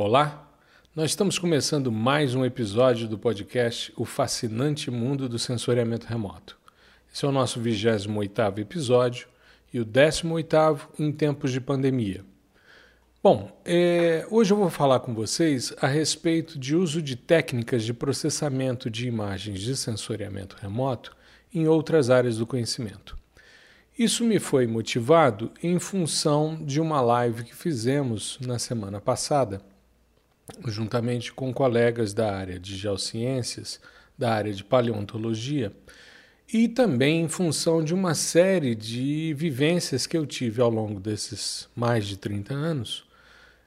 Olá, nós estamos começando mais um episódio do podcast O Fascinante Mundo do Sensoriamento Remoto. Esse é o nosso 28 episódio e o 18 em tempos de pandemia. Bom, é, hoje eu vou falar com vocês a respeito de uso de técnicas de processamento de imagens de sensoriamento remoto em outras áreas do conhecimento. Isso me foi motivado em função de uma live que fizemos na semana passada juntamente com colegas da área de geociências, da área de paleontologia, e também em função de uma série de vivências que eu tive ao longo desses mais de 30 anos,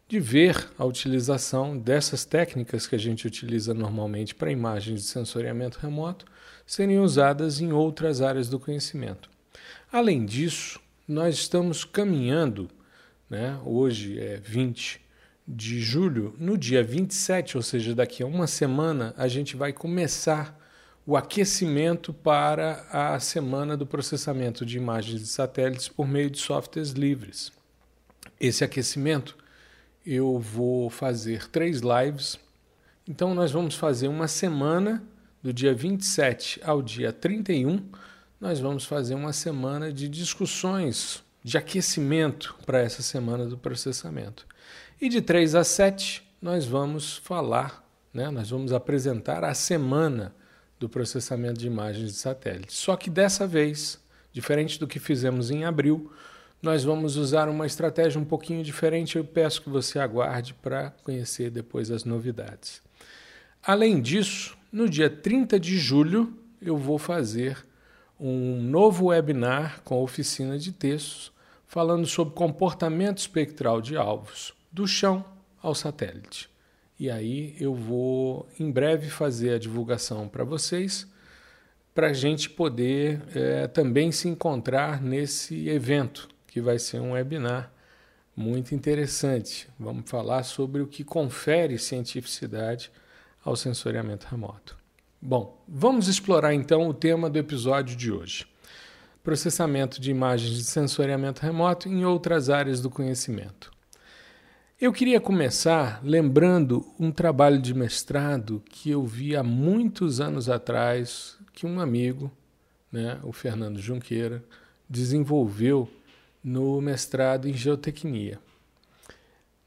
de ver a utilização dessas técnicas que a gente utiliza normalmente para imagens de sensoriamento remoto serem usadas em outras áreas do conhecimento. Além disso, nós estamos caminhando, né, hoje é 20 de julho, no dia 27, ou seja, daqui a uma semana, a gente vai começar o aquecimento para a semana do processamento de imagens de satélites por meio de softwares livres. Esse aquecimento eu vou fazer três lives. Então, nós vamos fazer uma semana, do dia 27 ao dia 31, nós vamos fazer uma semana de discussões de aquecimento para essa semana do processamento. E de 3 a 7, nós vamos falar, né, nós vamos apresentar a semana do processamento de imagens de satélite. Só que dessa vez, diferente do que fizemos em abril, nós vamos usar uma estratégia um pouquinho diferente. Eu peço que você aguarde para conhecer depois as novidades. Além disso, no dia 30 de julho, eu vou fazer um novo webinar com oficina de textos falando sobre comportamento espectral de alvos do chão ao satélite. E aí eu vou em breve fazer a divulgação para vocês, para a gente poder é, também se encontrar nesse evento, que vai ser um webinar muito interessante. Vamos falar sobre o que confere cientificidade ao sensoriamento remoto. Bom, vamos explorar então o tema do episódio de hoje: processamento de imagens de sensoriamento remoto em outras áreas do conhecimento. Eu queria começar lembrando um trabalho de mestrado que eu vi há muitos anos atrás, que um amigo, né, o Fernando Junqueira, desenvolveu no mestrado em geotecnia.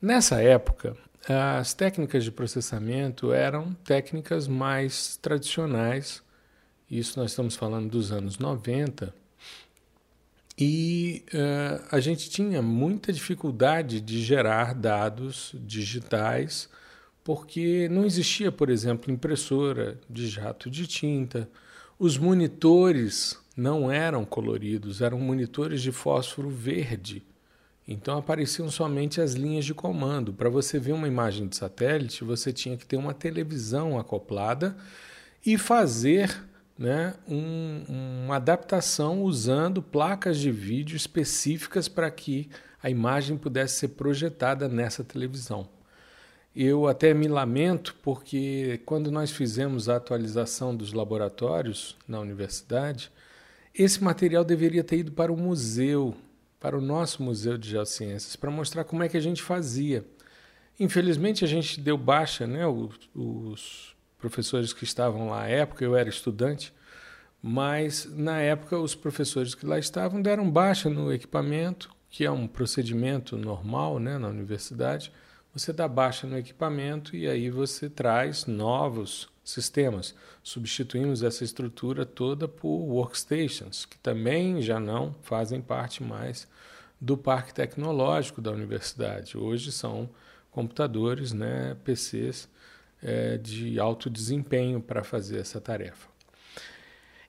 Nessa época, as técnicas de processamento eram técnicas mais tradicionais, isso nós estamos falando dos anos 90, e uh, a gente tinha muita dificuldade de gerar dados digitais, porque não existia, por exemplo, impressora de jato de tinta, os monitores não eram coloridos, eram monitores de fósforo verde. Então apareciam somente as linhas de comando. Para você ver uma imagem de satélite, você tinha que ter uma televisão acoplada e fazer né, um, uma adaptação usando placas de vídeo específicas para que a imagem pudesse ser projetada nessa televisão. Eu até me lamento porque quando nós fizemos a atualização dos laboratórios na universidade, esse material deveria ter ido para o museu, para o nosso Museu de Geociências, para mostrar como é que a gente fazia. Infelizmente a gente deu baixa, né, os, os professores que estavam lá à época, eu era estudante, mas na época os professores que lá estavam deram baixa no equipamento, que é um procedimento normal né, na universidade. Você dá baixa no equipamento e aí você traz novos sistemas. Substituímos essa estrutura toda por workstations, que também já não fazem parte mais do parque tecnológico da universidade. Hoje são computadores, né, PCs é, de alto desempenho para fazer essa tarefa.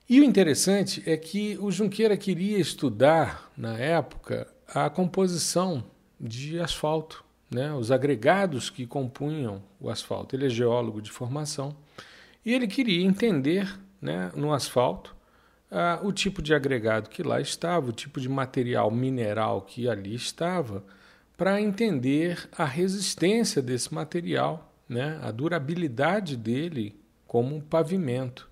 E o interessante é que o Junqueira queria estudar, na época, a composição de asfalto, né? os agregados que compunham o asfalto. Ele é geólogo de formação e ele queria entender né, no asfalto o tipo de agregado que lá estava, o tipo de material mineral que ali estava, para entender a resistência desse material né, a durabilidade dele como um pavimento.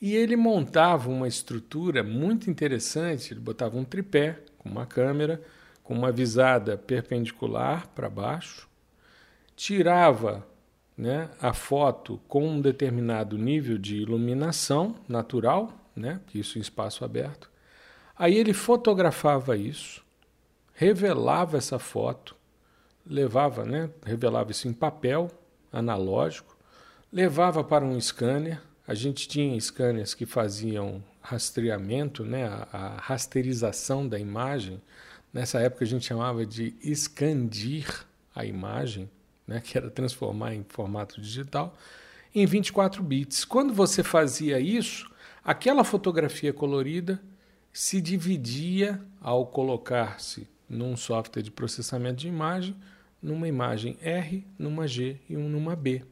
E ele montava uma estrutura muito interessante, ele botava um tripé com uma câmera, com uma visada perpendicular para baixo, tirava né, a foto com um determinado nível de iluminação natural, né, isso em espaço aberto. Aí ele fotografava isso, revelava essa foto, levava, né, revelava isso em papel analógico, levava para um scanner. A gente tinha scanners que faziam rastreamento, né, a, a rasterização da imagem. Nessa época a gente chamava de escandir a imagem né, que era transformar em formato digital, em 24 bits. Quando você fazia isso, aquela fotografia colorida se dividia ao colocar-se num software de processamento de imagem, numa imagem R, numa G e um numa B.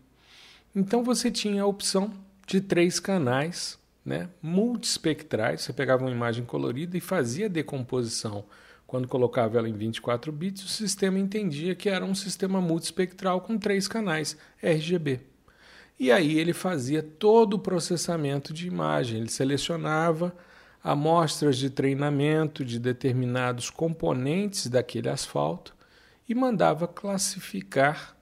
Então você tinha a opção de três canais né, multispectrais. Você pegava uma imagem colorida e fazia decomposição quando colocava ela em 24 bits, o sistema entendia que era um sistema multispectral com três canais RGB. E aí ele fazia todo o processamento de imagem, ele selecionava amostras de treinamento de determinados componentes daquele asfalto e mandava classificar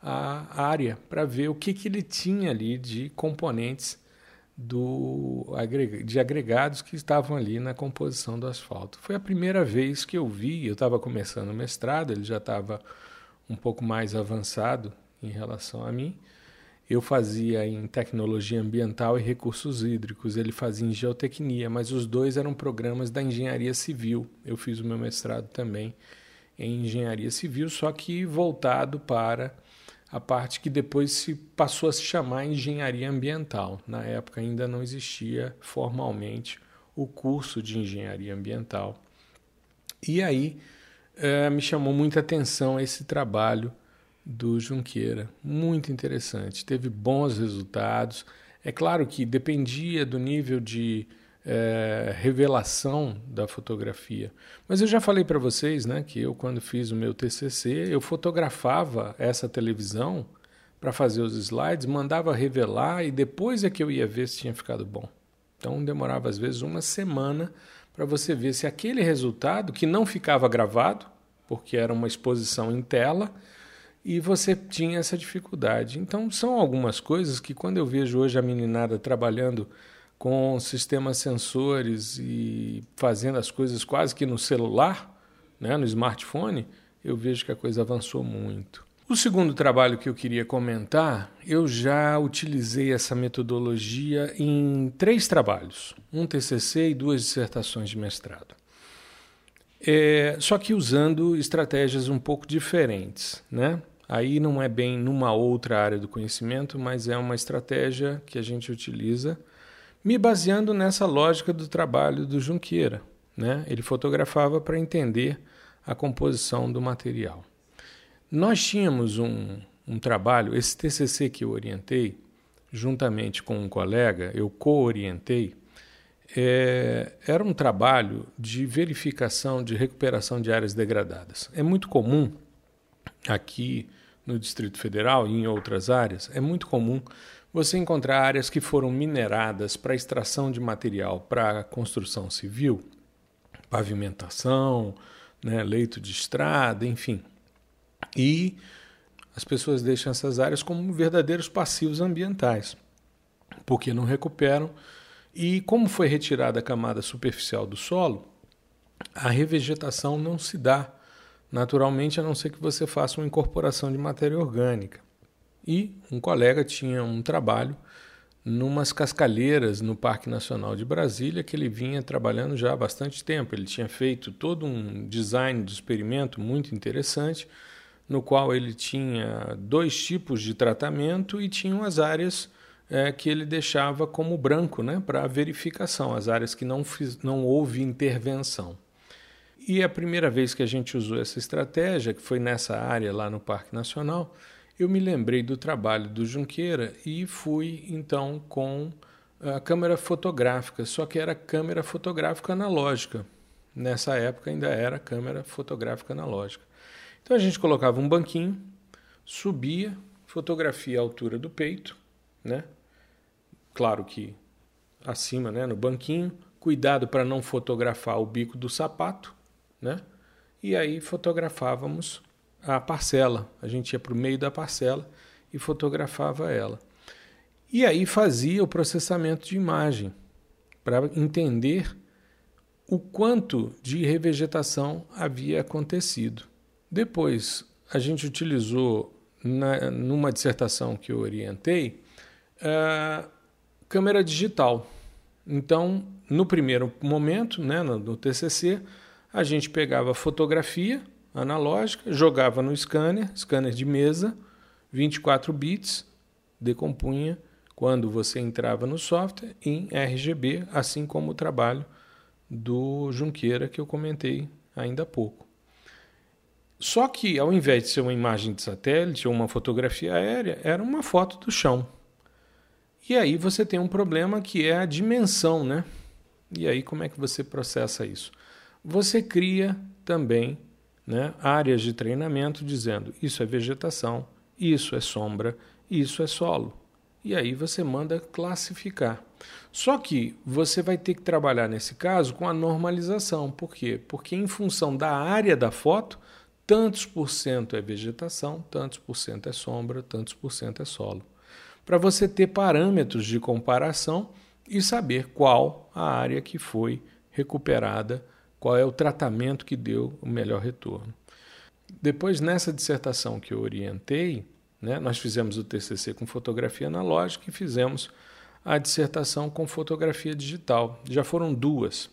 a área para ver o que, que ele tinha ali de componentes do, de agregados que estavam ali na composição do asfalto. Foi a primeira vez que eu vi, eu estava começando o mestrado, ele já estava um pouco mais avançado em relação a mim. Eu fazia em tecnologia ambiental e recursos hídricos, ele fazia em geotecnia, mas os dois eram programas da engenharia civil. Eu fiz o meu mestrado também em engenharia civil, só que voltado para a parte que depois se passou a se chamar engenharia ambiental. Na época ainda não existia formalmente o curso de engenharia ambiental. E aí é, me chamou muita atenção esse trabalho do Junqueira, muito interessante, teve bons resultados. É claro que dependia do nível de é, revelação da fotografia. Mas eu já falei para vocês né, que eu, quando fiz o meu TCC, eu fotografava essa televisão para fazer os slides, mandava revelar e depois é que eu ia ver se tinha ficado bom. Então demorava às vezes uma semana para você ver se aquele resultado, que não ficava gravado, porque era uma exposição em tela, e você tinha essa dificuldade. Então são algumas coisas que quando eu vejo hoje a meninada trabalhando com sistemas sensores e fazendo as coisas quase que no celular, né, no smartphone, eu vejo que a coisa avançou muito. O segundo trabalho que eu queria comentar, eu já utilizei essa metodologia em três trabalhos, um TCC e duas dissertações de mestrado. É, só que usando estratégias um pouco diferentes, né? Aí não é bem numa outra área do conhecimento, mas é uma estratégia que a gente utiliza me baseando nessa lógica do trabalho do Junqueira. Né? Ele fotografava para entender a composição do material. Nós tínhamos um, um trabalho, esse TCC que eu orientei, juntamente com um colega, eu co-orientei, é, era um trabalho de verificação de recuperação de áreas degradadas. É muito comum aqui no Distrito Federal e em outras áreas, é muito comum você encontrar áreas que foram mineradas para extração de material para construção civil, pavimentação, né, leito de estrada, enfim. E as pessoas deixam essas áreas como verdadeiros passivos ambientais, porque não recuperam. E como foi retirada a camada superficial do solo, a revegetação não se dá naturalmente, a não ser que você faça uma incorporação de matéria orgânica. E um colega tinha um trabalho numas cascalheiras no Parque Nacional de Brasília que ele vinha trabalhando já há bastante tempo. Ele tinha feito todo um design do experimento muito interessante, no qual ele tinha dois tipos de tratamento e tinha as áreas é, que ele deixava como branco né, para verificação, as áreas que não, fiz, não houve intervenção. E a primeira vez que a gente usou essa estratégia, que foi nessa área lá no Parque Nacional, eu me lembrei do trabalho do Junqueira e fui então com a câmera fotográfica, só que era câmera fotográfica analógica. Nessa época ainda era câmera fotográfica analógica. Então a gente colocava um banquinho, subia, fotografia a altura do peito, né? Claro que acima, né, no banquinho, cuidado para não fotografar o bico do sapato, né? E aí fotografávamos a parcela. A gente ia para o meio da parcela e fotografava ela. E aí fazia o processamento de imagem para entender o quanto de revegetação havia acontecido. Depois, a gente utilizou, na, numa dissertação que eu orientei, câmera digital. Então, no primeiro momento, né, no, no TCC, a gente pegava fotografia analógica, jogava no scanner, scanner de mesa, 24 bits, decompunha quando você entrava no software em RGB, assim como o trabalho do Junqueira que eu comentei ainda há pouco. Só que ao invés de ser uma imagem de satélite ou uma fotografia aérea, era uma foto do chão. E aí você tem um problema que é a dimensão, né? E aí como é que você processa isso? Você cria também né, áreas de treinamento dizendo isso é vegetação, isso é sombra, isso é solo. E aí você manda classificar. Só que você vai ter que trabalhar nesse caso com a normalização. Por quê? Porque em função da área da foto, tantos por cento é vegetação, tantos por cento é sombra, tantos por cento é solo. Para você ter parâmetros de comparação e saber qual a área que foi recuperada, qual é o tratamento que deu o melhor retorno. Depois, nessa dissertação que eu orientei, né, nós fizemos o TCC com fotografia analógica e fizemos a dissertação com fotografia digital. Já foram duas.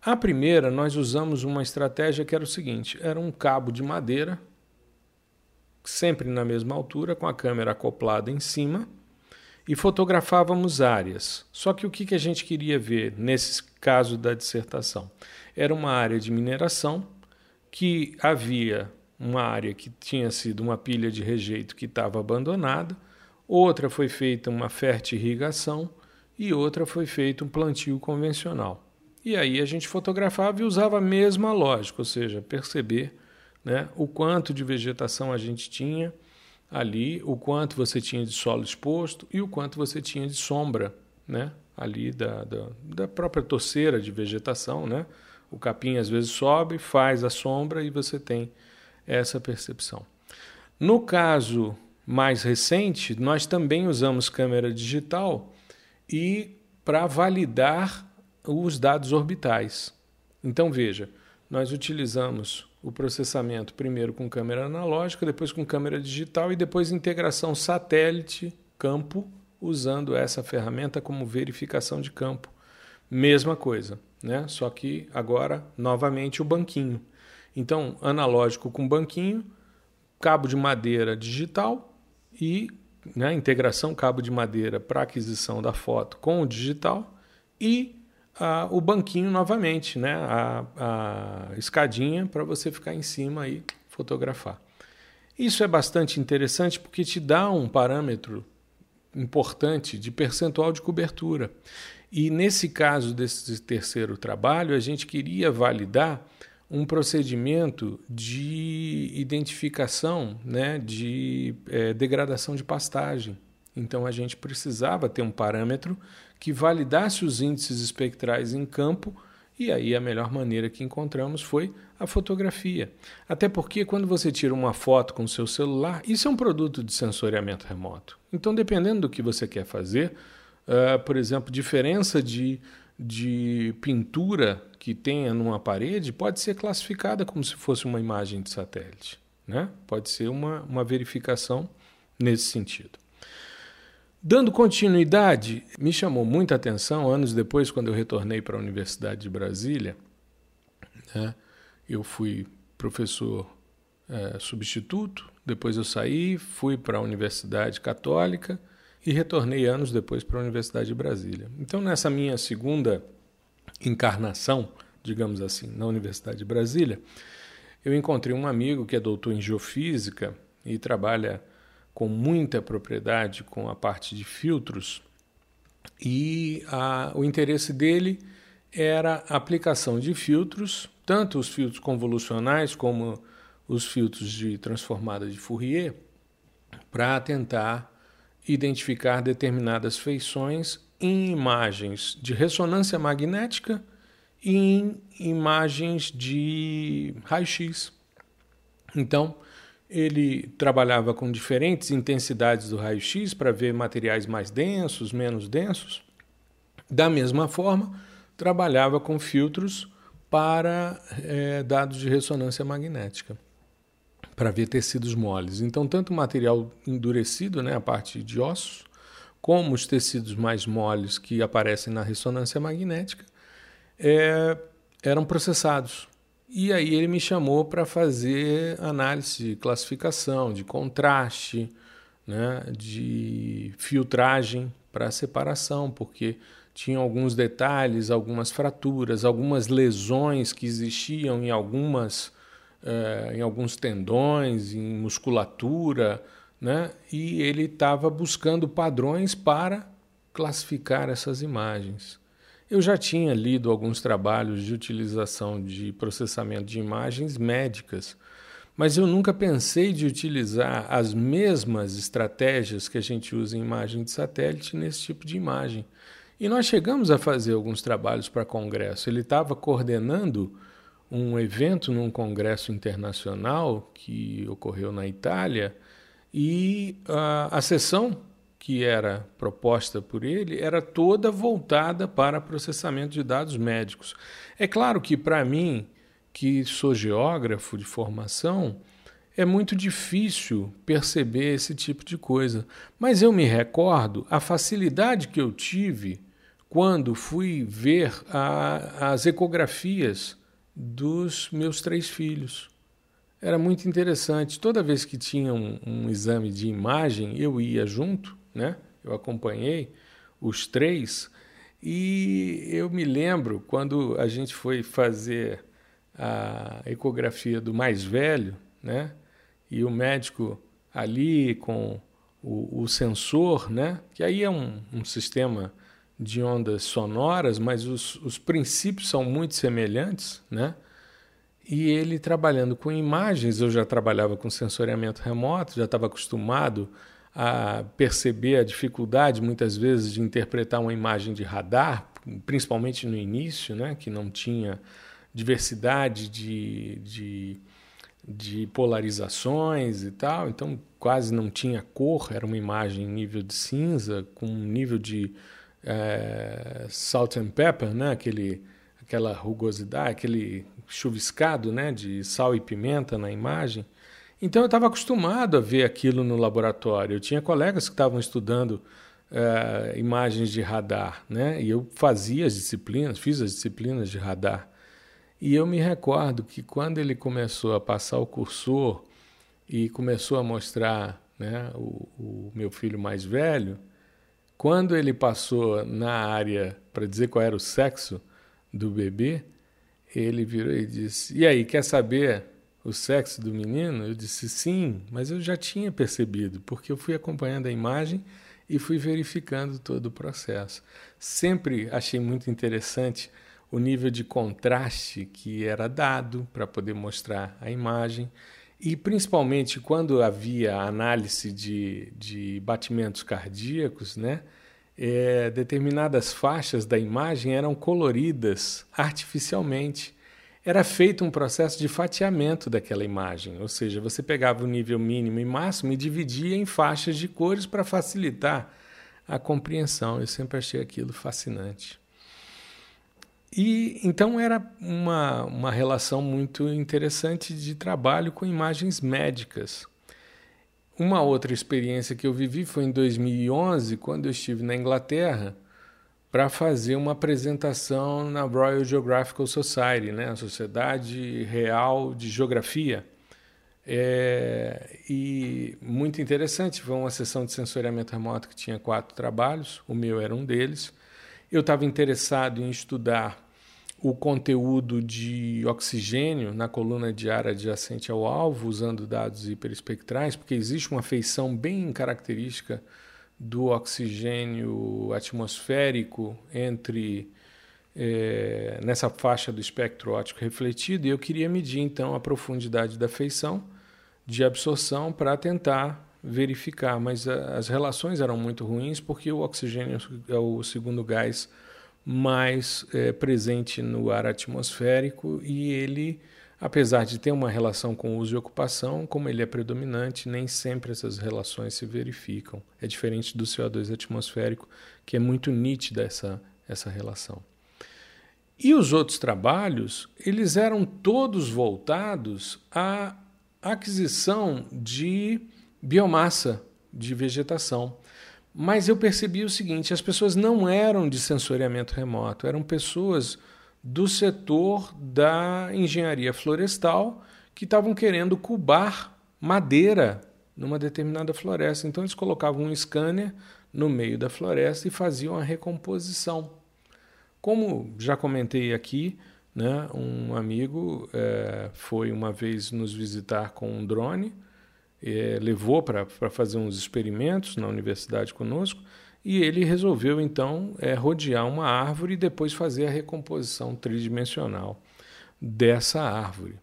A primeira, nós usamos uma estratégia que era o seguinte: era um cabo de madeira, sempre na mesma altura, com a câmera acoplada em cima, e fotografávamos áreas. Só que o que a gente queria ver nesse caso da dissertação? Era uma área de mineração que havia uma área que tinha sido uma pilha de rejeito que estava abandonada outra foi feita uma fértil irrigação e outra foi feito um plantio convencional. E aí a gente fotografava e usava a mesma lógica, ou seja, perceber né, o quanto de vegetação a gente tinha ali, o quanto você tinha de solo exposto e o quanto você tinha de sombra né, ali da, da, da própria torceira de vegetação. Né? O capim às vezes sobe, faz a sombra e você tem essa percepção. No caso mais recente, nós também usamos câmera digital e para validar os dados orbitais. Então veja, nós utilizamos o processamento primeiro com câmera analógica, depois com câmera digital e depois integração satélite-campo, usando essa ferramenta como verificação de campo. Mesma coisa, né? Só que agora novamente o banquinho. Então, analógico com banquinho, cabo de madeira digital, e né, integração cabo de madeira para aquisição da foto com o digital e o banquinho novamente, né, a, a escadinha para você ficar em cima e fotografar. Isso é bastante interessante porque te dá um parâmetro importante de percentual de cobertura. E nesse caso desse terceiro trabalho, a gente queria validar um procedimento de identificação né, de é, degradação de pastagem. Então a gente precisava ter um parâmetro que validasse os índices espectrais em campo, e aí a melhor maneira que encontramos foi a fotografia. Até porque quando você tira uma foto com o seu celular, isso é um produto de sensoriamento remoto. Então, dependendo do que você quer fazer, uh, por exemplo, diferença de de pintura que tenha numa parede pode ser classificada como se fosse uma imagem de satélite. Né? Pode ser uma, uma verificação nesse sentido. Dando continuidade, me chamou muita atenção, anos depois, quando eu retornei para a Universidade de Brasília, né? eu fui professor é, substituto, depois eu saí, fui para a Universidade Católica e retornei anos depois para a Universidade de Brasília. Então, nessa minha segunda encarnação, digamos assim, na Universidade de Brasília, eu encontrei um amigo que é doutor em geofísica e trabalha com muita propriedade com a parte de filtros, e a, o interesse dele era a aplicação de filtros, tanto os filtros convolucionais como os filtros de transformada de Fourier, para tentar identificar determinadas feições em imagens de ressonância magnética e em imagens de raio-x. Então, Ele trabalhava com diferentes intensidades do raio-x para ver materiais mais densos, menos densos. Da mesma forma, trabalhava com filtros para é, dados de ressonância magnética, para ver tecidos moles. Então, tanto o material endurecido, né, a parte de ossos, como os tecidos mais moles que aparecem na ressonância magnética, é, eram processados. E aí ele me chamou para fazer análise de classificação, de contraste, né, de filtragem para separação, porque tinha alguns detalhes, algumas fraturas, algumas lesões que existiam em algumas eh, em alguns tendões, em musculatura, né? E ele estava buscando padrões para classificar essas imagens. Eu já tinha lido alguns trabalhos de utilização de processamento de imagens médicas, mas eu nunca pensei de utilizar as mesmas estratégias que a gente usa em imagem de satélite nesse tipo de imagem. E nós chegamos a fazer alguns trabalhos para congresso. Ele estava coordenando um evento num congresso internacional que ocorreu na Itália e a, a sessão que era proposta por ele era toda voltada para processamento de dados médicos. É claro que para mim, que sou geógrafo de formação, é muito difícil perceber esse tipo de coisa. Mas eu me recordo a facilidade que eu tive quando fui ver a, as ecografias dos meus três filhos. Era muito interessante. Toda vez que tinha um, um exame de imagem, eu ia junto né? Eu acompanhei os três e eu me lembro quando a gente foi fazer a ecografia do mais velho, né? E o médico ali com o, o sensor, né? Que aí é um, um sistema de ondas sonoras, mas os, os princípios são muito semelhantes, né? E ele trabalhando com imagens, eu já trabalhava com sensoriamento remoto, já estava acostumado a perceber a dificuldade, muitas vezes, de interpretar uma imagem de radar, principalmente no início, né, que não tinha diversidade de, de, de polarizações e tal, então quase não tinha cor, era uma imagem em nível de cinza, com um nível de é, salt and pepper, né, aquele, aquela rugosidade, aquele chuviscado né, de sal e pimenta na imagem. Então eu estava acostumado a ver aquilo no laboratório. Eu tinha colegas que estavam estudando uh, imagens de radar, né? E eu fazia as disciplinas, fiz as disciplinas de radar. E eu me recordo que quando ele começou a passar o cursor e começou a mostrar né, o, o meu filho mais velho, quando ele passou na área para dizer qual era o sexo do bebê, ele virou e disse: E aí, quer saber o sexo do menino? Eu disse sim, mas eu já tinha percebido, porque eu fui acompanhando a imagem e fui verificando todo o processo. Sempre achei muito interessante o nível de contraste que era dado para poder mostrar a imagem. E principalmente quando havia análise de, de batimentos cardíacos, né? É, determinadas faixas da imagem eram coloridas artificialmente era feito um processo de fatiamento daquela imagem, ou seja, você pegava o nível mínimo e máximo e dividia em faixas de cores para facilitar a compreensão. Eu sempre achei aquilo fascinante. E então era uma, uma relação muito interessante de trabalho com imagens médicas. Uma outra experiência que eu vivi foi em 2011, quando eu estive na Inglaterra para fazer uma apresentação na Royal Geographical Society, né, a Sociedade Real de Geografia. É, e muito interessante, foi uma sessão de sensoriamento remoto que tinha quatro trabalhos, o meu era um deles. Eu estava interessado em estudar o conteúdo de oxigênio na coluna de ar adjacente ao alvo, usando dados hiperespectrais, porque existe uma feição bem característica do oxigênio atmosférico entre é, nessa faixa do espectro óptico refletido e eu queria medir então a profundidade da feição de absorção para tentar verificar, mas a, as relações eram muito ruins porque o oxigênio é o segundo gás mais é, presente no ar atmosférico e ele apesar de ter uma relação com uso e ocupação, como ele é predominante, nem sempre essas relações se verificam. É diferente do CO2 atmosférico, que é muito nítida essa, essa relação. E os outros trabalhos, eles eram todos voltados à aquisição de biomassa de vegetação. Mas eu percebi o seguinte: as pessoas não eram de sensoriamento remoto, eram pessoas do setor da engenharia florestal que estavam querendo cubar madeira numa determinada floresta. Então eles colocavam um scanner no meio da floresta e faziam a recomposição. Como já comentei aqui, né, um amigo é, foi uma vez nos visitar com um drone, é, levou para fazer uns experimentos na universidade conosco e ele resolveu então é, rodear uma árvore e depois fazer a recomposição tridimensional dessa árvore.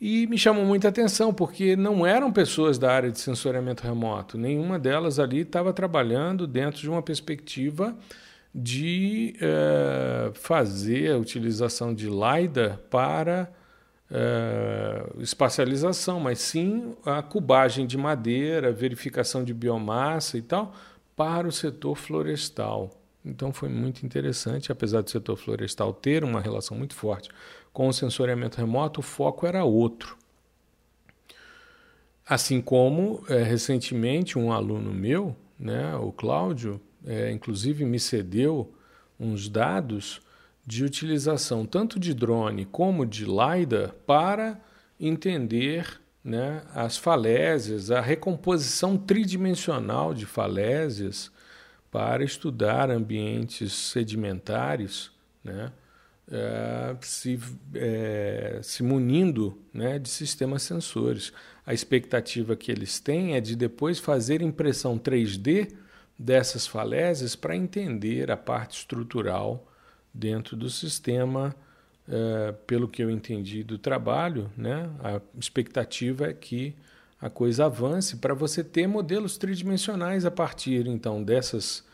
E me chamou muita atenção porque não eram pessoas da área de sensoriamento remoto, nenhuma delas ali estava trabalhando dentro de uma perspectiva de é, fazer a utilização de LiDAR para é, espacialização, mas sim a cubagem de madeira, verificação de biomassa e tal, para o setor florestal. Então foi muito interessante, apesar do setor florestal ter uma relação muito forte com o sensoriamento remoto, o foco era outro. Assim como é, recentemente um aluno meu, né, o Cláudio, é, inclusive me cedeu uns dados de utilização tanto de drone como de LiDAR para entender né, as falésias, a recomposição tridimensional de falésias para estudar ambientes sedimentares, né, é, se, é, se munindo né, de sistemas sensores. A expectativa que eles têm é de depois fazer impressão 3D dessas falésias para entender a parte estrutural dentro do sistema é, pelo que eu entendi do trabalho, né, a expectativa é que a coisa avance para você ter modelos tridimensionais a partir então dessas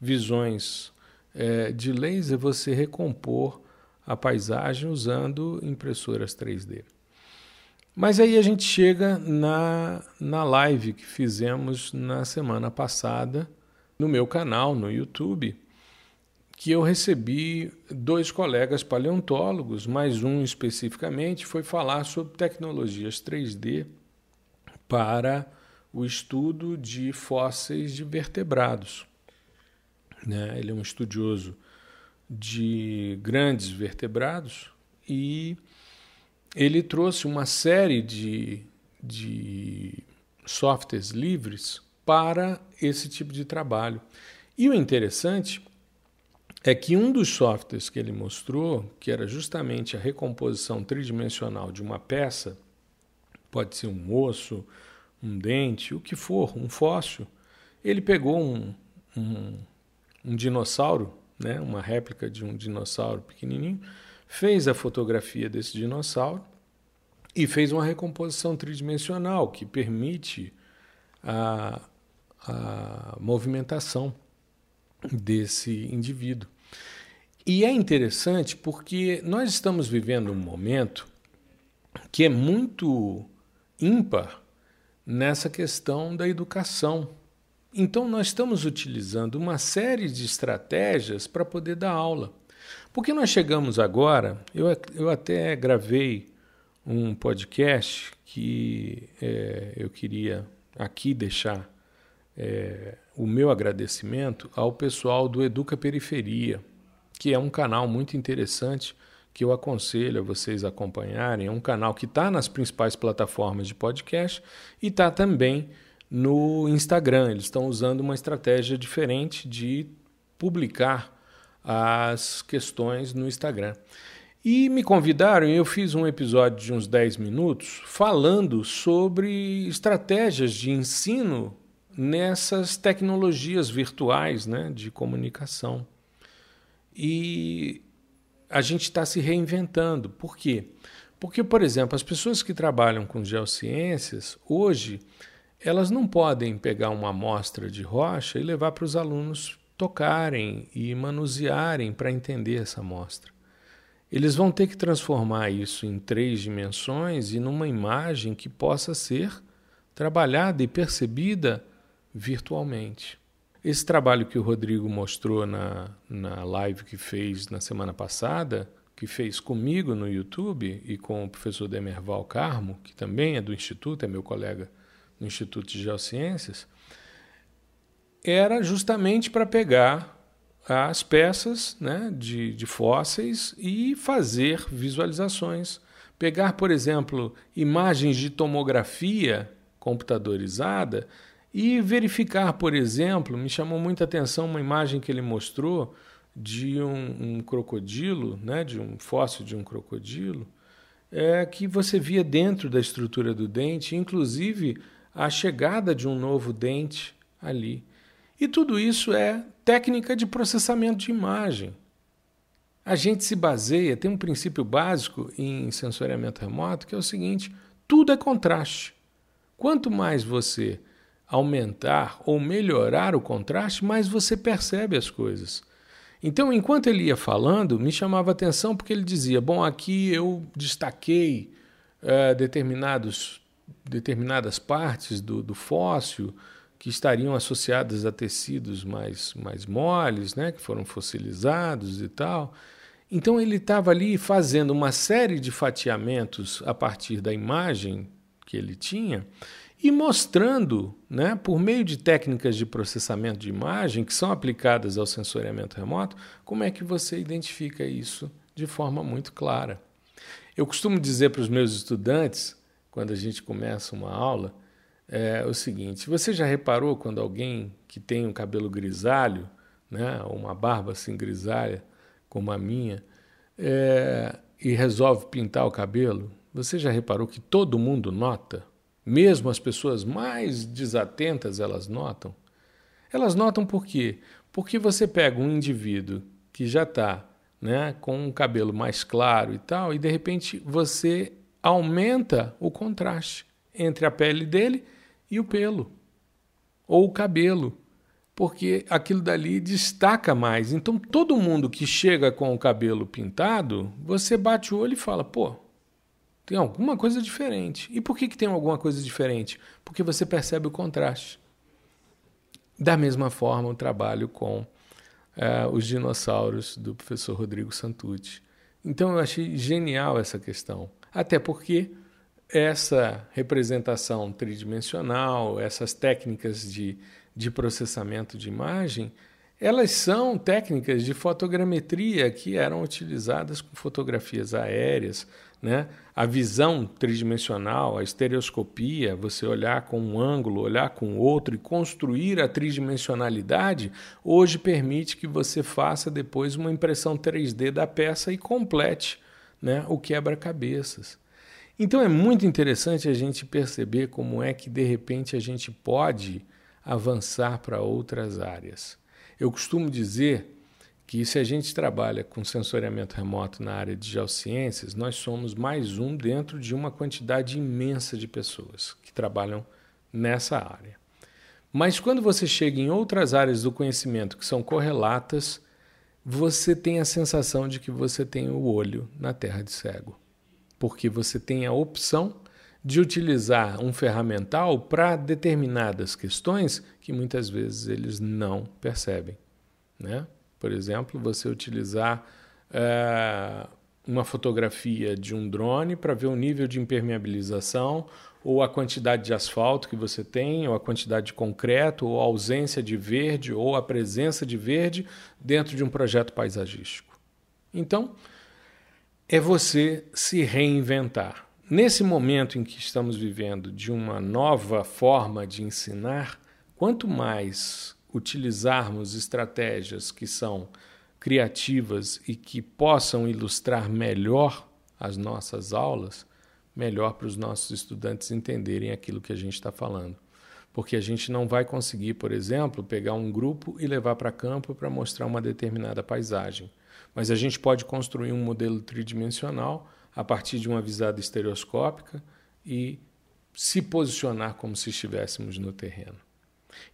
visões é, de laser, você recompor a paisagem usando impressoras 3D. Mas aí a gente chega na, na live que fizemos na semana passada no meu canal no YouTube que eu recebi dois colegas paleontólogos, mais um especificamente, foi falar sobre tecnologias 3D para o estudo de fósseis de vertebrados. Né? Ele é um estudioso de grandes vertebrados e ele trouxe uma série de, de softwares livres para esse tipo de trabalho. E o interessante é que um dos softwares que ele mostrou, que era justamente a recomposição tridimensional de uma peça, pode ser um osso, um dente, o que for, um fóssil, ele pegou um, um, um dinossauro, né, uma réplica de um dinossauro pequenininho, fez a fotografia desse dinossauro e fez uma recomposição tridimensional que permite a, a movimentação desse indivíduo. E é interessante porque nós estamos vivendo um momento que é muito ímpar nessa questão da educação. Então, nós estamos utilizando uma série de estratégias para poder dar aula. Porque nós chegamos agora, eu, eu até gravei um podcast que é, eu queria aqui deixar é, o meu agradecimento ao pessoal do Educa Periferia que é um canal muito interessante que eu aconselho a vocês acompanharem. É um canal que está nas principais plataformas de podcast e está também no Instagram. Eles estão usando uma estratégia diferente de publicar as questões no Instagram. E me convidaram eu fiz um episódio de uns 10 minutos falando sobre estratégias de ensino nessas tecnologias virtuais né, de comunicação. E a gente está se reinventando. Por quê? Porque, por exemplo, as pessoas que trabalham com geociências, hoje, elas não podem pegar uma amostra de rocha e levar para os alunos tocarem e manusearem para entender essa amostra. eles vão ter que transformar isso em três dimensões e numa imagem que possa ser trabalhada e percebida virtualmente. Esse trabalho que o Rodrigo mostrou na, na live que fez na semana passada, que fez comigo no YouTube e com o professor Demerval Carmo, que também é do Instituto, é meu colega no Instituto de Geociências, era justamente para pegar as peças né, de, de fósseis e fazer visualizações. Pegar, por exemplo, imagens de tomografia computadorizada e verificar, por exemplo, me chamou muita atenção uma imagem que ele mostrou de um, um crocodilo, né, de um fóssil de um crocodilo, é, que você via dentro da estrutura do dente, inclusive a chegada de um novo dente ali. E tudo isso é técnica de processamento de imagem. A gente se baseia, tem um princípio básico em sensoriamento remoto que é o seguinte: tudo é contraste. Quanto mais você aumentar ou melhorar o contraste, mais você percebe as coisas. Então, enquanto ele ia falando, me chamava a atenção porque ele dizia: Bom, aqui eu destaquei é, determinados, determinadas partes do, do fóssil que estariam associadas a tecidos mais, mais moles, né, que foram fossilizados e tal. Então ele estava ali fazendo uma série de fatiamentos a partir da imagem que ele tinha e mostrando, né, por meio de técnicas de processamento de imagem que são aplicadas ao sensoriamento remoto, como é que você identifica isso de forma muito clara. Eu costumo dizer para os meus estudantes, quando a gente começa uma aula, é o seguinte: você já reparou quando alguém que tem um cabelo grisalho, né, ou uma barba assim grisalha, como a minha, é, e resolve pintar o cabelo? Você já reparou que todo mundo nota? Mesmo as pessoas mais desatentas, elas notam? Elas notam por quê? Porque você pega um indivíduo que já está né, com um cabelo mais claro e tal, e de repente você aumenta o contraste entre a pele dele e o pelo, ou o cabelo, porque aquilo dali destaca mais. Então, todo mundo que chega com o cabelo pintado, você bate o olho e fala: pô, tem alguma coisa diferente. E por que, que tem alguma coisa diferente? Porque você percebe o contraste. Da mesma forma, o trabalho com uh, os dinossauros do professor Rodrigo Santucci. Então, eu achei genial essa questão. Até porque essa representação tridimensional, essas técnicas de, de processamento de imagem, elas são técnicas de fotogrametria que eram utilizadas com fotografias aéreas, né? A visão tridimensional, a estereoscopia, você olhar com um ângulo, olhar com outro e construir a tridimensionalidade, hoje permite que você faça depois uma impressão 3D da peça e complete né, o quebra-cabeças. Então é muito interessante a gente perceber como é que de repente a gente pode avançar para outras áreas. Eu costumo dizer que se a gente trabalha com sensoriamento remoto na área de geociências, nós somos mais um dentro de uma quantidade imensa de pessoas que trabalham nessa área. Mas quando você chega em outras áreas do conhecimento que são correlatas, você tem a sensação de que você tem o olho na terra de cego porque você tem a opção de utilizar um ferramental para determinadas questões que muitas vezes eles não percebem. Né? Por exemplo, você utilizar é, uma fotografia de um drone para ver o nível de impermeabilização ou a quantidade de asfalto que você tem, ou a quantidade de concreto, ou a ausência de verde, ou a presença de verde dentro de um projeto paisagístico. Então, é você se reinventar. Nesse momento em que estamos vivendo de uma nova forma de ensinar, quanto mais utilizarmos estratégias que são criativas e que possam ilustrar melhor as nossas aulas, melhor para os nossos estudantes entenderem aquilo que a gente está falando. Porque a gente não vai conseguir, por exemplo, pegar um grupo e levar para campo para mostrar uma determinada paisagem. Mas a gente pode construir um modelo tridimensional a partir de uma visada estereoscópica e se posicionar como se estivéssemos no terreno.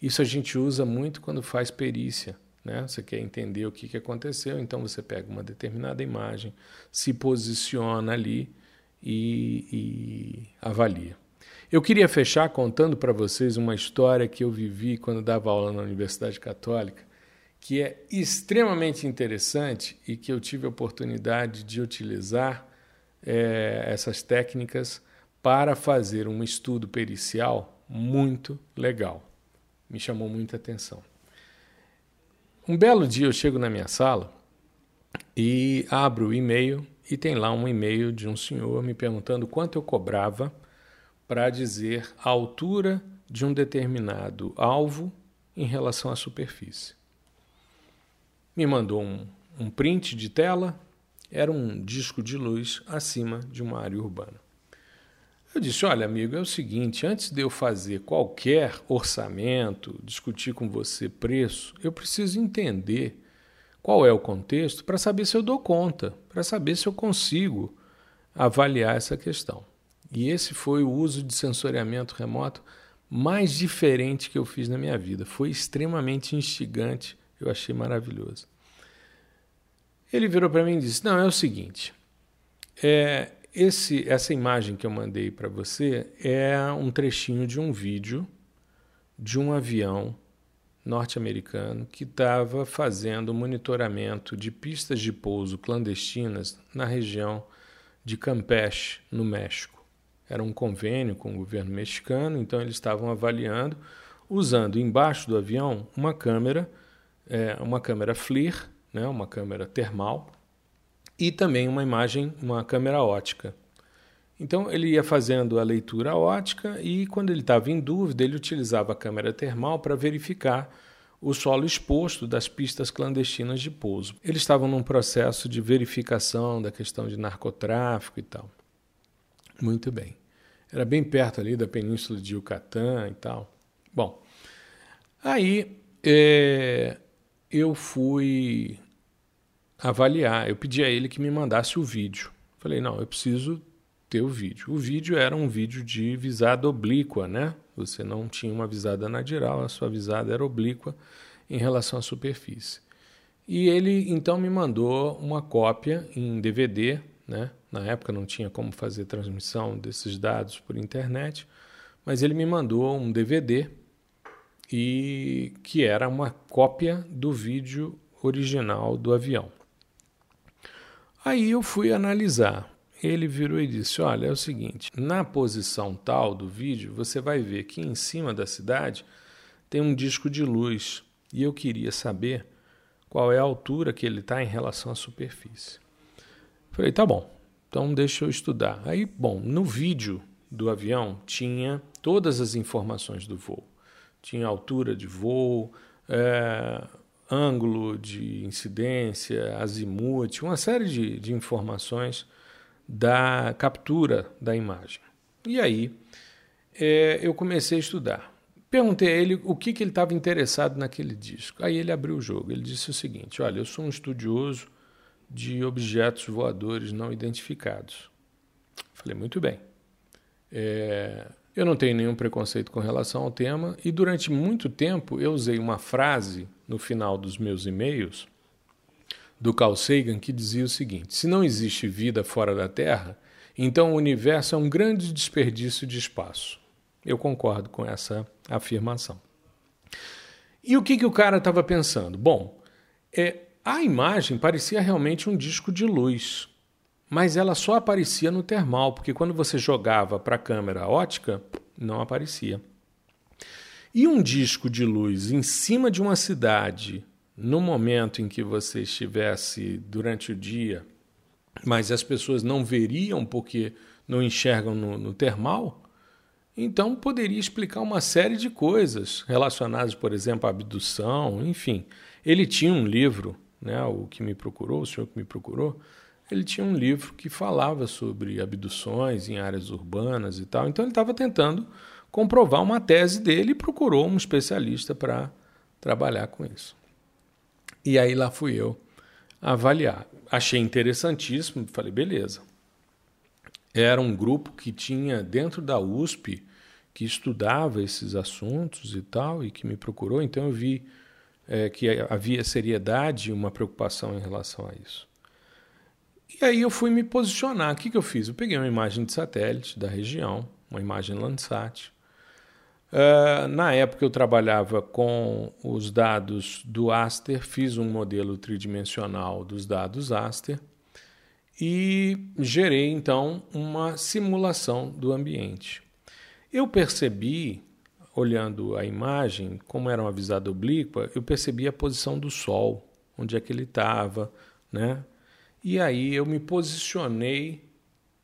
Isso a gente usa muito quando faz perícia, Né? Você quer entender o que, que aconteceu, então você pega uma determinada imagem, se posiciona ali e, e avalia. Eu queria fechar contando para vocês uma história que eu vivi quando dava aula na Universidade Católica, que é extremamente interessante e que eu tive a oportunidade de utilizar é, essas técnicas para fazer um estudo pericial muito legal. Me chamou muita atenção. Um belo dia eu chego na minha sala e abro o e-mail e tem lá um e-mail de um senhor me perguntando quanto eu cobrava para dizer a altura de um determinado alvo em relação à superfície. Me mandou um, um print de tela, era um disco de luz acima de uma área urbana. Eu disse: Olha, amigo, é o seguinte: antes de eu fazer qualquer orçamento, discutir com você preço, eu preciso entender qual é o contexto para saber se eu dou conta, para saber se eu consigo avaliar essa questão. E esse foi o uso de sensoriamento remoto mais diferente que eu fiz na minha vida. Foi extremamente instigante, eu achei maravilhoso. Ele virou para mim e disse: Não, é o seguinte, é, esse, essa imagem que eu mandei para você é um trechinho de um vídeo de um avião norte-americano que estava fazendo monitoramento de pistas de pouso clandestinas na região de Campeche, no México. Era um convênio com o governo mexicano, então eles estavam avaliando, usando embaixo do avião uma câmera, é, uma câmera FLIR, né, uma câmera termal, e também uma imagem, uma câmera ótica. Então ele ia fazendo a leitura ótica e quando ele estava em dúvida, ele utilizava a câmera termal para verificar o solo exposto das pistas clandestinas de pouso. Eles estavam num processo de verificação da questão de narcotráfico e tal. Muito bem. Era bem perto ali da península de Yucatán e tal. Bom, aí é, eu fui avaliar. Eu pedi a ele que me mandasse o vídeo. Falei, não, eu preciso ter o vídeo. O vídeo era um vídeo de visada oblíqua, né? Você não tinha uma visada nadiral, a sua visada era oblíqua em relação à superfície. E ele então me mandou uma cópia em DVD né? Na época não tinha como fazer transmissão desses dados por internet, mas ele me mandou um DVD e que era uma cópia do vídeo original do avião. Aí eu fui analisar. Ele virou e disse: Olha, é o seguinte, na posição tal do vídeo, você vai ver que em cima da cidade tem um disco de luz e eu queria saber qual é a altura que ele está em relação à superfície. Falei, tá bom, então deixa eu estudar. Aí, bom, no vídeo do avião tinha todas as informações do voo. Tinha altura de voo, é, ângulo de incidência, azimuth, uma série de, de informações da captura da imagem. E aí é, eu comecei a estudar. Perguntei a ele o que, que ele estava interessado naquele disco. Aí ele abriu o jogo. Ele disse o seguinte: Olha, eu sou um estudioso de objetos voadores não identificados. Falei, muito bem. É, eu não tenho nenhum preconceito com relação ao tema e durante muito tempo eu usei uma frase no final dos meus e-mails do Carl Sagan que dizia o seguinte: se não existe vida fora da Terra, então o universo é um grande desperdício de espaço. Eu concordo com essa afirmação. E o que, que o cara estava pensando? Bom, é, a imagem parecia realmente um disco de luz, mas ela só aparecia no termal, porque quando você jogava para a câmera ótica, não aparecia. E um disco de luz em cima de uma cidade, no momento em que você estivesse durante o dia, mas as pessoas não veriam porque não enxergam no, no termal, então poderia explicar uma série de coisas relacionadas, por exemplo, à abdução, enfim. Ele tinha um livro né, o que me procurou, o senhor que me procurou, ele tinha um livro que falava sobre abduções em áreas urbanas e tal. Então ele estava tentando comprovar uma tese dele e procurou um especialista para trabalhar com isso. E aí lá fui eu avaliar. Achei interessantíssimo, falei, beleza. Era um grupo que tinha dentro da USP que estudava esses assuntos e tal, e que me procurou, então eu vi é, que havia seriedade e uma preocupação em relação a isso. E aí eu fui me posicionar. O que, que eu fiz? Eu peguei uma imagem de satélite da região, uma imagem Landsat. Uh, na época eu trabalhava com os dados do Aster, fiz um modelo tridimensional dos dados Aster e gerei então uma simulação do ambiente. Eu percebi, olhando a imagem, como era uma visada oblíqua, eu percebi a posição do Sol, onde é que ele estava, né? E aí eu me posicionei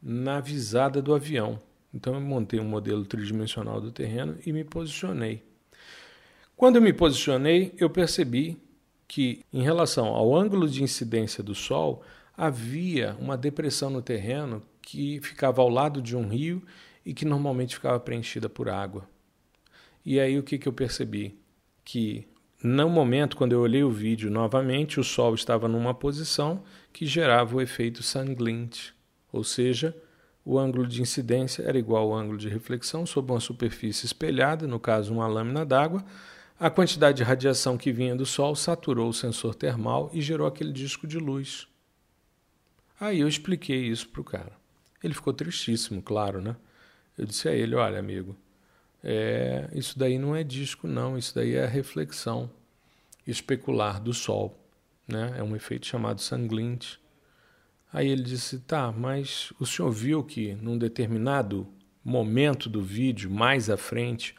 na visada do avião. Então eu montei um modelo tridimensional do terreno e me posicionei. Quando eu me posicionei, eu percebi que, em relação ao ângulo de incidência do Sol, havia uma depressão no terreno que ficava ao lado de um rio e que normalmente ficava preenchida por água. E aí o que, que eu percebi? Que no momento, quando eu olhei o vídeo novamente, o Sol estava numa posição que gerava o efeito sanglint, ou seja, o ângulo de incidência era igual ao ângulo de reflexão sobre uma superfície espelhada, no caso uma lâmina d'água. A quantidade de radiação que vinha do Sol saturou o sensor termal e gerou aquele disco de luz. Aí eu expliquei isso para o cara. Ele ficou tristíssimo, claro, né? Eu disse a ele: Olha, amigo, é, isso daí não é disco, não, isso daí é reflexão especular do Sol. Né? É um efeito chamado sanglint. Aí ele disse: Tá, mas o senhor viu que num determinado momento do vídeo, mais à frente,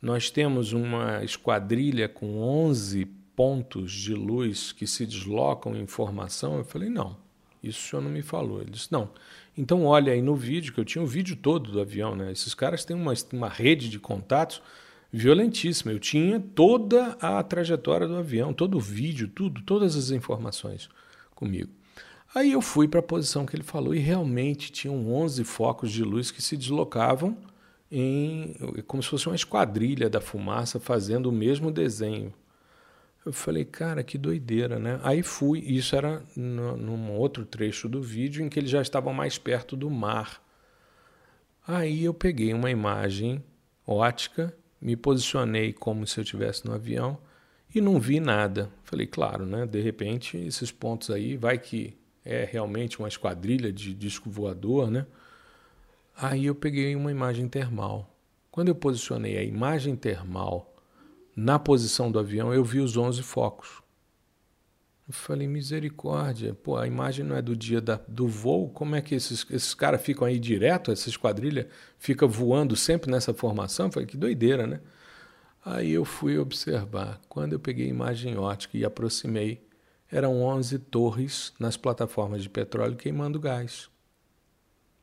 nós temos uma esquadrilha com 11 pontos de luz que se deslocam em formação? Eu falei: Não, isso o senhor não me falou. Ele disse: Não. Então, olha aí no vídeo, que eu tinha o vídeo todo do avião, né? Esses caras têm uma, uma rede de contatos violentíssima. Eu tinha toda a trajetória do avião, todo o vídeo, tudo, todas as informações comigo. Aí eu fui para a posição que ele falou e realmente tinham 11 focos de luz que se deslocavam em como se fosse uma esquadrilha da fumaça fazendo o mesmo desenho. Eu falei, cara, que doideira, né? Aí fui, isso era no, num outro trecho do vídeo em que eles já estavam mais perto do mar. Aí eu peguei uma imagem ótica me posicionei como se eu estivesse no avião e não vi nada. Falei, claro, né? De repente, esses pontos aí, vai que é realmente uma esquadrilha de disco voador, né? Aí eu peguei uma imagem termal. Quando eu posicionei a imagem termal na posição do avião, eu vi os 11 focos. Eu falei, misericórdia, pô, a imagem não é do dia da, do voo, como é que esses, esses caras ficam aí direto, essa esquadrilha fica voando sempre nessa formação? Eu falei, que doideira, né? Aí eu fui observar. Quando eu peguei a imagem ótica e aproximei, eram 11 torres nas plataformas de petróleo queimando gás.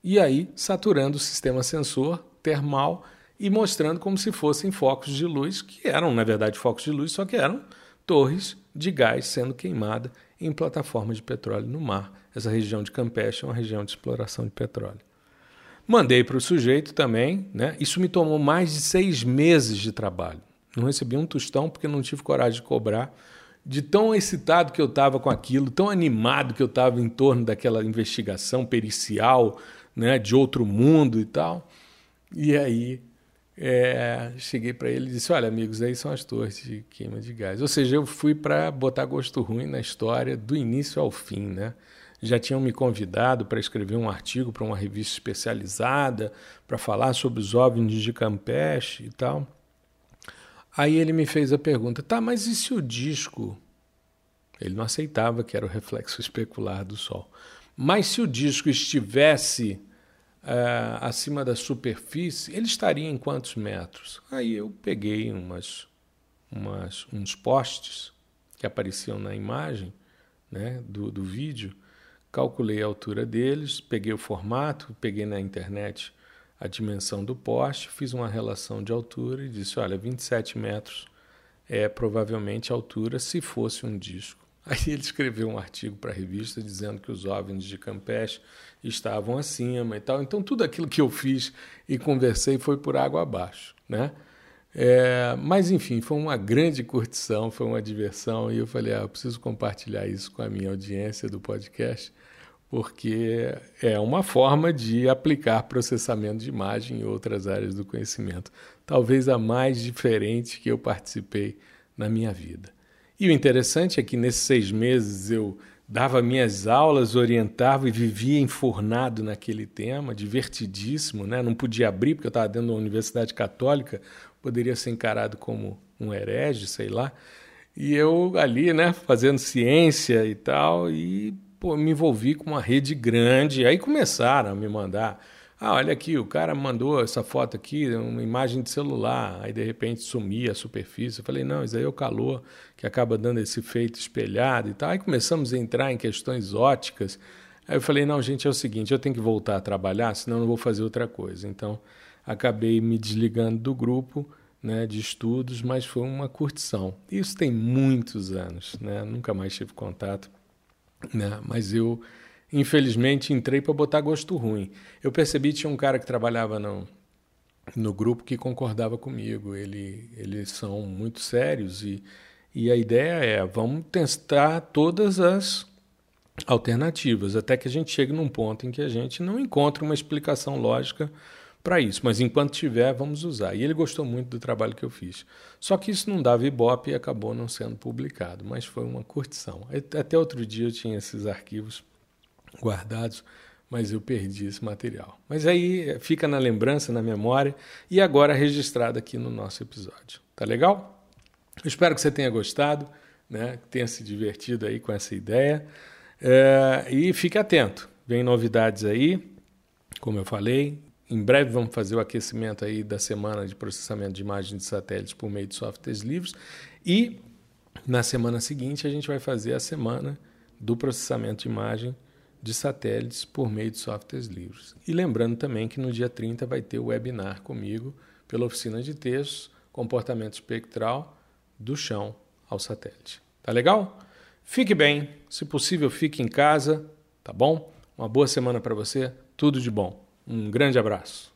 E aí, saturando o sistema sensor termal e mostrando como se fossem focos de luz, que eram, na verdade, focos de luz, só que eram torres de gás sendo queimada em plataformas de petróleo no mar. Essa região de Campeche é uma região de exploração de petróleo. Mandei para o sujeito também, né? Isso me tomou mais de seis meses de trabalho. Não recebi um tostão porque não tive coragem de cobrar. De tão excitado que eu estava com aquilo, tão animado que eu estava em torno daquela investigação pericial, né, de outro mundo e tal. E aí é, cheguei para ele e disse: Olha, amigos, aí são as torres de queima de gás. Ou seja, eu fui para botar gosto ruim na história do início ao fim, né? Já tinham me convidado para escrever um artigo para uma revista especializada para falar sobre os OVNIs de Campeche e tal. Aí ele me fez a pergunta: tá, mas e se o disco. Ele não aceitava que era o reflexo especular do Sol. Mas se o disco estivesse uh, acima da superfície, ele estaria em quantos metros? Aí eu peguei umas, umas, uns postes que apareciam na imagem né, do, do vídeo, calculei a altura deles, peguei o formato, peguei na internet a dimensão do poste, fiz uma relação de altura e disse: olha, 27 metros é provavelmente a altura se fosse um disco. Aí ele escreveu um artigo para a revista dizendo que os OVNIs de Campeche estavam acima e tal. Então tudo aquilo que eu fiz e conversei foi por água abaixo, né? É, mas enfim, foi uma grande curtição, foi uma diversão e eu falei, ah, eu preciso compartilhar isso com a minha audiência do podcast, porque é uma forma de aplicar processamento de imagem em outras áreas do conhecimento, talvez a mais diferente que eu participei na minha vida. E o interessante é que nesses seis meses eu dava minhas aulas, orientava e vivia enfornado naquele tema, divertidíssimo, né? Não podia abrir porque eu estava dentro da universidade católica, poderia ser encarado como um herege, sei lá. E eu ali, né, fazendo ciência e tal, e pô, me envolvi com uma rede grande. Aí começaram a me mandar ah, olha aqui, o cara mandou essa foto aqui, uma imagem de celular, aí de repente sumia a superfície. Eu falei, não, isso aí é o calor que acaba dando esse efeito espelhado e tal. Aí começamos a entrar em questões óticas. Aí eu falei, não, gente, é o seguinte, eu tenho que voltar a trabalhar, senão eu não vou fazer outra coisa. Então, acabei me desligando do grupo né, de estudos, mas foi uma curtição. Isso tem muitos anos, né? Nunca mais tive contato, né? Mas eu infelizmente entrei para botar gosto ruim. Eu percebi que tinha um cara que trabalhava no, no grupo que concordava comigo. Ele, eles são muito sérios e, e a ideia é vamos testar todas as alternativas até que a gente chegue num ponto em que a gente não encontre uma explicação lógica para isso, mas enquanto tiver, vamos usar. E ele gostou muito do trabalho que eu fiz. Só que isso não dava ibope e acabou não sendo publicado, mas foi uma curtição. Até outro dia eu tinha esses arquivos guardados, mas eu perdi esse material. Mas aí eh, fica na lembrança, na memória e agora registrado aqui no nosso episódio. Tá legal? Eu espero que você tenha gostado, né? que tenha se divertido aí com essa ideia. É, e fique atento, vem novidades aí, como eu falei. Em breve vamos fazer o aquecimento aí da semana de processamento de imagens de satélites por meio de softwares livres. E na semana seguinte a gente vai fazer a semana do processamento de imagem de satélites por meio de softwares livres. E lembrando também que no dia 30 vai ter o webinar comigo pela oficina de textos, comportamento espectral do chão ao satélite. Tá legal? Fique bem, se possível fique em casa, tá bom? Uma boa semana para você, tudo de bom. Um grande abraço.